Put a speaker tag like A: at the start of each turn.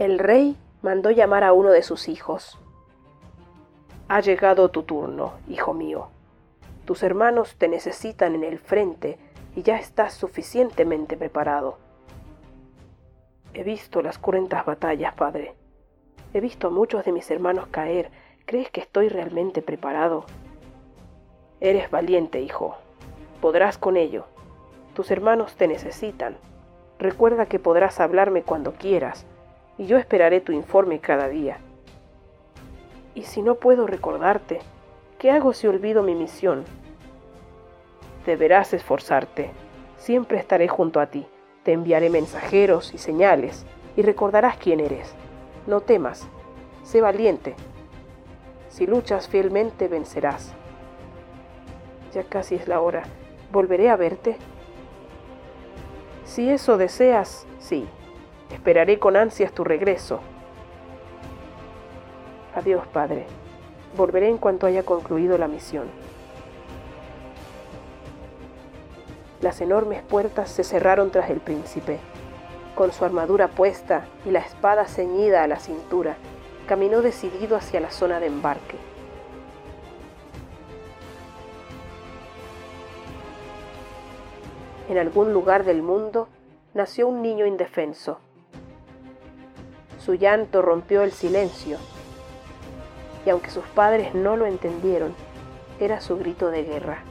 A: El rey mandó llamar a uno de sus hijos. Ha llegado tu turno, hijo mío. Tus hermanos te necesitan en el frente y ya estás suficientemente preparado. He visto las cruentas batallas, padre. He visto a muchos de mis hermanos caer. ¿Crees que estoy realmente preparado? Eres valiente, hijo. Podrás con ello. Tus hermanos te necesitan. Recuerda que podrás hablarme cuando quieras, y yo esperaré tu informe cada día. Y si no puedo recordarte, ¿qué hago si olvido mi misión? Deberás esforzarte. Siempre estaré junto a ti. Te enviaré mensajeros y señales, y recordarás quién eres. No temas. Sé valiente. Si luchas fielmente, vencerás. Ya casi es la hora. ¿Volveré a verte? Si eso deseas, sí. Esperaré con ansias tu regreso. Adiós, Padre. Volveré en cuanto haya concluido la misión. Las enormes puertas se cerraron tras el príncipe. Con su armadura puesta y la espada ceñida a la cintura, caminó decidido hacia la zona de embarque. En algún lugar del mundo nació un niño indefenso. Su llanto rompió el silencio, y aunque sus padres no lo entendieron, era su grito de guerra.